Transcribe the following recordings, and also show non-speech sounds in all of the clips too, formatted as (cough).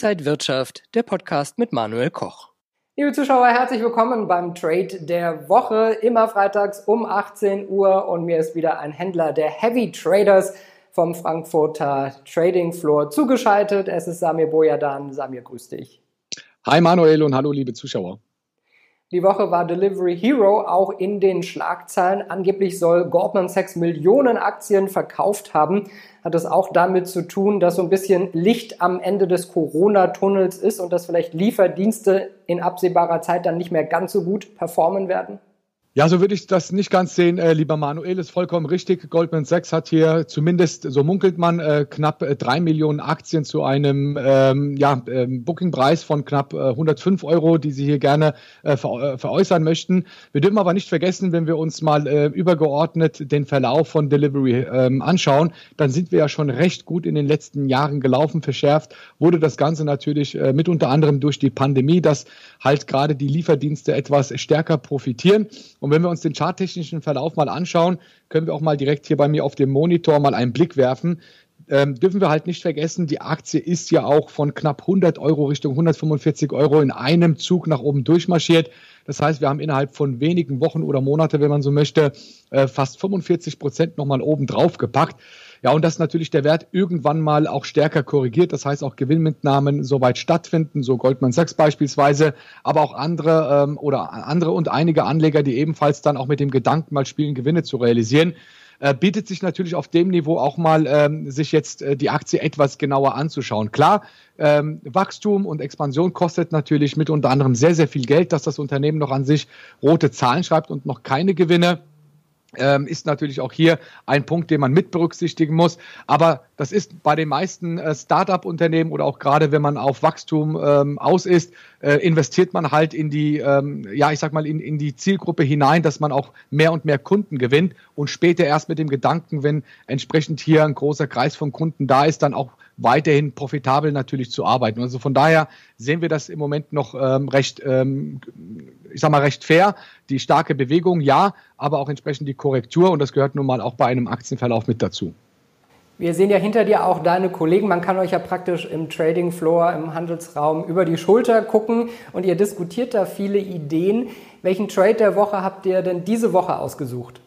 Inside Wirtschaft, der Podcast mit Manuel Koch. Liebe Zuschauer, herzlich willkommen beim Trade der Woche. Immer freitags um 18 Uhr und mir ist wieder ein Händler der Heavy Traders vom Frankfurter Trading Floor zugeschaltet. Es ist Samir Boyadan. Samir, grüß dich. Hi Manuel und hallo liebe Zuschauer. Die Woche war Delivery Hero auch in den Schlagzeilen. Angeblich soll Goldman Sachs Millionen Aktien verkauft haben. Hat es auch damit zu tun, dass so ein bisschen Licht am Ende des Corona-Tunnels ist und dass vielleicht Lieferdienste in absehbarer Zeit dann nicht mehr ganz so gut performen werden? Ja, so würde ich das nicht ganz sehen, äh, lieber Manuel, ist vollkommen richtig. Goldman Sachs hat hier zumindest, so munkelt man, äh, knapp äh, drei Millionen Aktien zu einem ähm, ja, ähm, Bookingpreis von knapp äh, 105 Euro, die sie hier gerne äh, ver äh, veräußern möchten. Wir dürfen aber nicht vergessen, wenn wir uns mal äh, übergeordnet den Verlauf von Delivery ähm, anschauen, dann sind wir ja schon recht gut in den letzten Jahren gelaufen. Verschärft wurde das Ganze natürlich äh, mit unter anderem durch die Pandemie, dass halt gerade die Lieferdienste etwas stärker profitieren. Und und wenn wir uns den charttechnischen Verlauf mal anschauen, können wir auch mal direkt hier bei mir auf dem Monitor mal einen Blick werfen. Ähm, dürfen wir halt nicht vergessen, die Aktie ist ja auch von knapp 100 Euro Richtung 145 Euro in einem Zug nach oben durchmarschiert. Das heißt, wir haben innerhalb von wenigen Wochen oder Monate, wenn man so möchte, äh, fast 45 Prozent nochmal oben drauf gepackt. Ja, und dass natürlich der Wert irgendwann mal auch stärker korrigiert, das heißt auch Gewinnmitnahmen soweit stattfinden, so Goldman Sachs beispielsweise, aber auch andere ähm, oder andere und einige Anleger, die ebenfalls dann auch mit dem Gedanken mal spielen, Gewinne zu realisieren äh, bietet sich natürlich auf dem Niveau auch mal, ähm, sich jetzt äh, die Aktie etwas genauer anzuschauen. Klar, ähm, Wachstum und Expansion kostet natürlich mit unter anderem sehr, sehr viel Geld, dass das Unternehmen noch an sich rote Zahlen schreibt und noch keine Gewinne ähm, ist natürlich auch hier ein Punkt, den man mit berücksichtigen muss. Aber das ist bei den meisten äh, Start-up-Unternehmen oder auch gerade wenn man auf Wachstum ähm, aus ist, äh, investiert man halt in die, ähm, ja, ich sag mal, in, in die Zielgruppe hinein, dass man auch mehr und mehr Kunden gewinnt und später erst mit dem Gedanken, wenn entsprechend hier ein großer Kreis von Kunden da ist, dann auch weiterhin profitabel natürlich zu arbeiten. Also von daher sehen wir das im Moment noch ähm, recht, ähm, ich sag mal, recht fair. Die starke Bewegung, ja, aber auch entsprechend die Korrektur und das gehört nun mal auch bei einem Aktienverlauf mit dazu. Wir sehen ja hinter dir auch deine Kollegen. Man kann euch ja praktisch im Trading Floor, im Handelsraum über die Schulter gucken und ihr diskutiert da viele Ideen. Welchen Trade der Woche habt ihr denn diese Woche ausgesucht?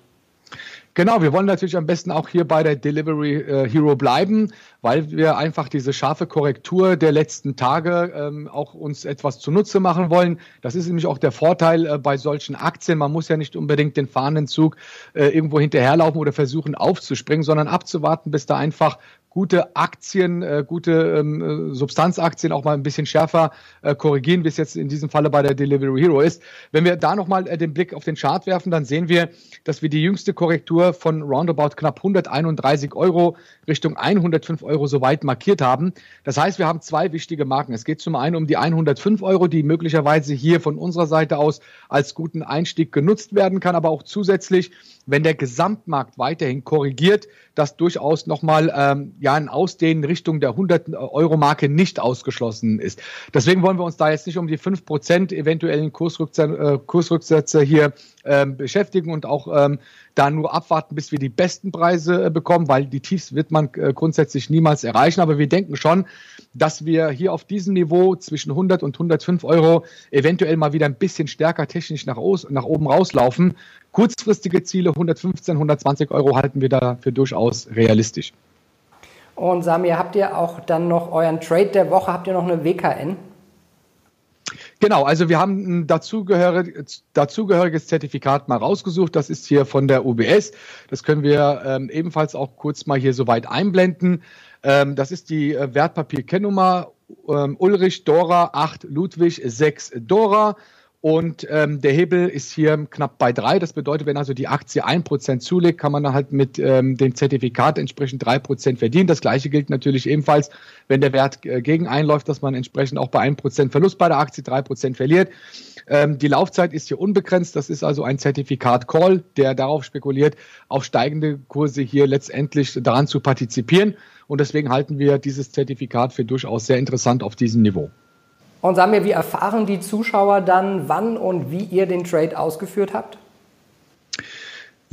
Genau, wir wollen natürlich am besten auch hier bei der Delivery äh, Hero bleiben, weil wir einfach diese scharfe Korrektur der letzten Tage ähm, auch uns etwas zunutze machen wollen. Das ist nämlich auch der Vorteil äh, bei solchen Aktien. Man muss ja nicht unbedingt den fahrenden Zug äh, irgendwo hinterherlaufen oder versuchen aufzuspringen, sondern abzuwarten, bis da einfach gute Aktien, äh, gute ähm, äh, Substanzaktien auch mal ein bisschen schärfer äh, korrigieren, wie es jetzt in diesem Falle bei der Delivery Hero ist. Wenn wir da nochmal äh, den Blick auf den Chart werfen, dann sehen wir, dass wir die jüngste Korrektur von roundabout knapp 131 Euro Richtung 105 Euro soweit markiert haben. Das heißt, wir haben zwei wichtige Marken. Es geht zum einen um die 105 Euro, die möglicherweise hier von unserer Seite aus als guten Einstieg genutzt werden kann, aber auch zusätzlich, wenn der Gesamtmarkt weiterhin korrigiert, dass durchaus nochmal ähm, ja ein Ausdehnen Richtung der 100 Euro Marke nicht ausgeschlossen ist. Deswegen wollen wir uns da jetzt nicht um die 5% eventuellen Kursrücksätze, äh, Kursrücksätze hier ähm, beschäftigen und auch ähm, da nur abwarten, bis wir die besten Preise äh, bekommen, weil die Tiefs wird man äh, grundsätzlich niemals erreichen. Aber wir denken schon, dass wir hier auf diesem Niveau zwischen 100 und 105 Euro eventuell mal wieder ein bisschen stärker technisch nach, nach oben rauslaufen. Kurzfristige Ziele 115, 120 Euro halten wir da für durchaus realistisch. Und Samir, habt ihr auch dann noch euren Trade der Woche, habt ihr noch eine WKN? Genau, also wir haben ein dazugehöriges, Zertifikat mal rausgesucht. Das ist hier von der UBS. Das können wir ähm, ebenfalls auch kurz mal hier soweit einblenden. Ähm, das ist die äh, Wertpapierkennnummer ähm, Ulrich Dora 8 Ludwig 6 Dora. Und ähm, der Hebel ist hier knapp bei drei. Das bedeutet, wenn also die Aktie ein Prozent zulegt, kann man dann halt mit ähm, dem Zertifikat entsprechend drei Prozent verdienen. Das gleiche gilt natürlich ebenfalls, wenn der Wert äh, gegen einläuft, dass man entsprechend auch bei einem Prozent Verlust bei der Aktie drei Prozent verliert. Ähm, die Laufzeit ist hier unbegrenzt. Das ist also ein Zertifikat Call, der darauf spekuliert, auf steigende Kurse hier letztendlich daran zu partizipieren. Und deswegen halten wir dieses Zertifikat für durchaus sehr interessant auf diesem Niveau. Und sagen wir, wie erfahren die Zuschauer dann, wann und wie ihr den Trade ausgeführt habt?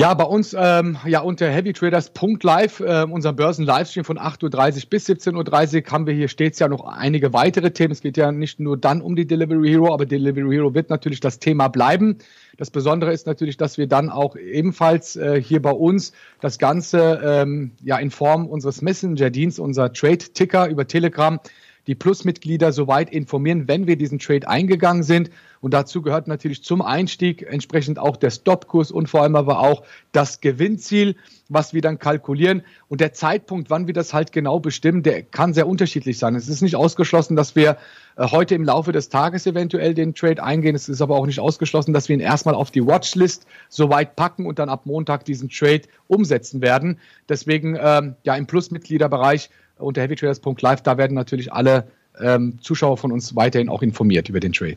Ja, bei uns ähm, ja unter heavytraders.live, äh, unser Börsen-Livestream von 8.30 Uhr bis 17.30 Uhr haben wir hier stets ja noch einige weitere Themen. Es geht ja nicht nur dann um die Delivery Hero, aber Delivery Hero wird natürlich das Thema bleiben. Das Besondere ist natürlich, dass wir dann auch ebenfalls äh, hier bei uns das Ganze ähm, ja in Form unseres Messenger-Dienst, unser Trade-Ticker über Telegram die Plus-Mitglieder soweit informieren, wenn wir diesen Trade eingegangen sind. Und dazu gehört natürlich zum Einstieg entsprechend auch der Stopkurs und vor allem aber auch das Gewinnziel, was wir dann kalkulieren. Und der Zeitpunkt, wann wir das halt genau bestimmen, der kann sehr unterschiedlich sein. Es ist nicht ausgeschlossen, dass wir äh, heute im Laufe des Tages eventuell den Trade eingehen. Es ist aber auch nicht ausgeschlossen, dass wir ihn erstmal auf die Watchlist soweit packen und dann ab Montag diesen Trade umsetzen werden. Deswegen ähm, ja im Plus-Mitgliederbereich unter heavytraders.live. Da werden natürlich alle ähm, Zuschauer von uns weiterhin auch informiert über den Trade.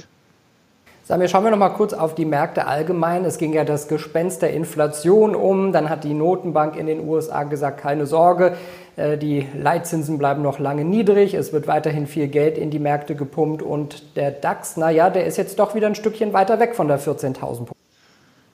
Samir, schauen wir noch mal kurz auf die Märkte allgemein. Es ging ja das Gespenst der Inflation um. Dann hat die Notenbank in den USA gesagt, keine Sorge, äh, die Leitzinsen bleiben noch lange niedrig. Es wird weiterhin viel Geld in die Märkte gepumpt. Und der DAX, naja, der ist jetzt doch wieder ein Stückchen weiter weg von der 14.000 Punkte.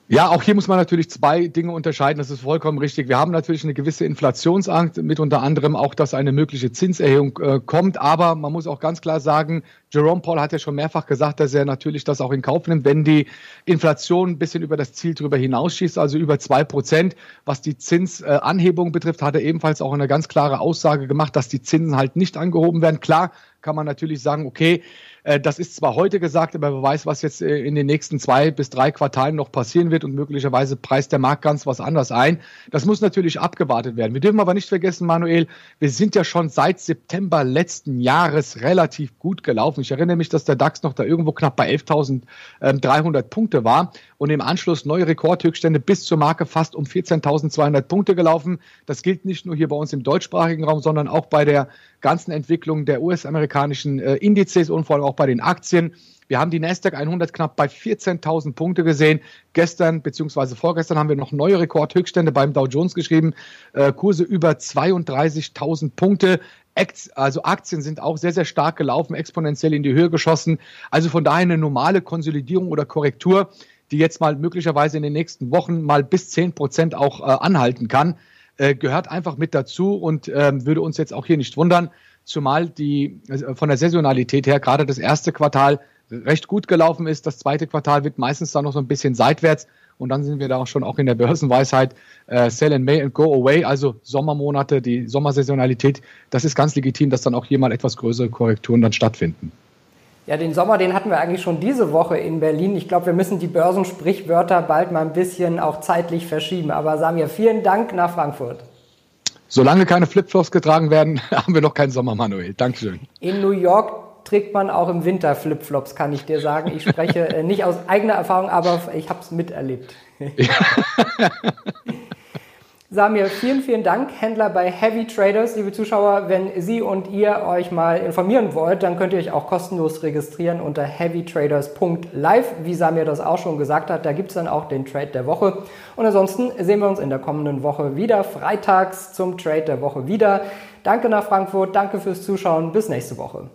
Ja, auch hier muss man natürlich zwei Dinge unterscheiden. Das ist vollkommen richtig. Wir haben natürlich eine gewisse Inflationsangst, mit unter anderem auch, dass eine mögliche Zinserhöhung äh, kommt. Aber man muss auch ganz klar sagen, Jerome Paul hat ja schon mehrfach gesagt, dass er natürlich das auch in Kauf nimmt, wenn die Inflation ein bisschen über das Ziel drüber hinausschießt, also über zwei Prozent. Was die Zinsanhebung betrifft, hat er ebenfalls auch eine ganz klare Aussage gemacht, dass die Zinsen halt nicht angehoben werden. Klar kann man natürlich sagen, okay, äh, das ist zwar heute gesagt, aber wer weiß, was jetzt äh, in den nächsten zwei bis drei Quartalen noch passieren wird und möglicherweise preist der Markt ganz was anderes ein. Das muss natürlich abgewartet werden. Wir dürfen aber nicht vergessen, Manuel, wir sind ja schon seit September letzten Jahres relativ gut gelaufen. Ich erinnere mich, dass der DAX noch da irgendwo knapp bei 11.300 Punkte war und im Anschluss neue Rekordhöchststände bis zur Marke fast um 14.200 Punkte gelaufen. Das gilt nicht nur hier bei uns im deutschsprachigen Raum, sondern auch bei der ganzen Entwicklung der US-amerikanischen äh, Indizes und vor allem auch bei den Aktien. Wir haben die Nasdaq 100 knapp bei 14.000 Punkte gesehen. Gestern bzw. vorgestern haben wir noch neue Rekordhöchststände beim Dow Jones geschrieben. Äh, Kurse über 32.000 Punkte. Also Aktien sind auch sehr, sehr stark gelaufen, exponentiell in die Höhe geschossen. Also von daher eine normale Konsolidierung oder Korrektur, die jetzt mal möglicherweise in den nächsten Wochen mal bis 10 Prozent auch äh, anhalten kann, äh, gehört einfach mit dazu und ähm, würde uns jetzt auch hier nicht wundern, zumal die äh, von der Saisonalität her gerade das erste Quartal recht gut gelaufen ist. Das zweite Quartal wird meistens dann noch so ein bisschen seitwärts. Und dann sind wir da auch schon auch in der Börsenweisheit äh, Sell in May and Go Away, also Sommermonate, die Sommersaisonalität. Das ist ganz legitim, dass dann auch hier mal etwas größere Korrekturen dann stattfinden. Ja, den Sommer, den hatten wir eigentlich schon diese Woche in Berlin. Ich glaube, wir müssen die Börsensprichwörter bald mal ein bisschen auch zeitlich verschieben. Aber Samir, vielen Dank nach Frankfurt. Solange keine Flipflops getragen werden, (laughs) haben wir noch keinen Sommer, Manuel. Dankeschön. In New York trägt man auch im Winter Flipflops, kann ich dir sagen. Ich spreche äh, nicht aus eigener Erfahrung, aber ich habe es miterlebt. (laughs) (laughs) Samir, vielen, vielen Dank. Händler bei Heavy Traders, liebe Zuschauer, wenn Sie und ihr euch mal informieren wollt, dann könnt ihr euch auch kostenlos registrieren unter heavytraders.live, wie Samir das auch schon gesagt hat. Da gibt es dann auch den Trade der Woche. Und ansonsten sehen wir uns in der kommenden Woche wieder, freitags zum Trade der Woche wieder. Danke nach Frankfurt, danke fürs Zuschauen, bis nächste Woche.